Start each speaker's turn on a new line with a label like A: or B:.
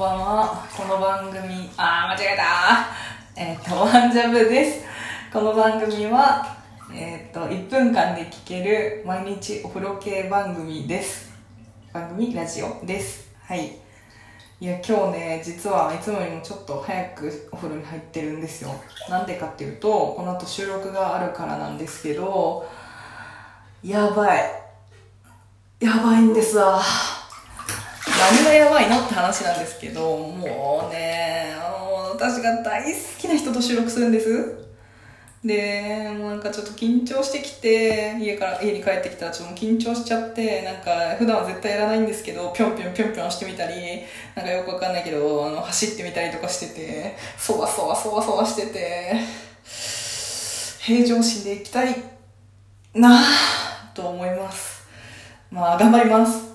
A: ばんは。この番組、あー、間違えたえっ、と、ワンジャブです。この番組は、えっ、と、1分間で聞ける毎日お風呂系番組です。番組、ラジオです。はい。いや、今日ね、実はいつもよりもちょっと早くお風呂に入ってるんですよ。なんでかっていうと、この後収録があるからなんですけど、やばい。やばいんですわ。何がやばいのって話なんですけど、もうね、もう私が大好きな人と収録するんです。で、もうなんかちょっと緊張してきて、家から、家に帰ってきたらちょっと緊張しちゃって、なんか普段は絶対やらないんですけど、ぴょんぴょんぴょんぴょんしてみたり、なんかよくわかんないけど、あの、走ってみたりとかしてて、そわそわそわそわしてて、平常心でいきたいなぁと思います。まあ、頑張ります。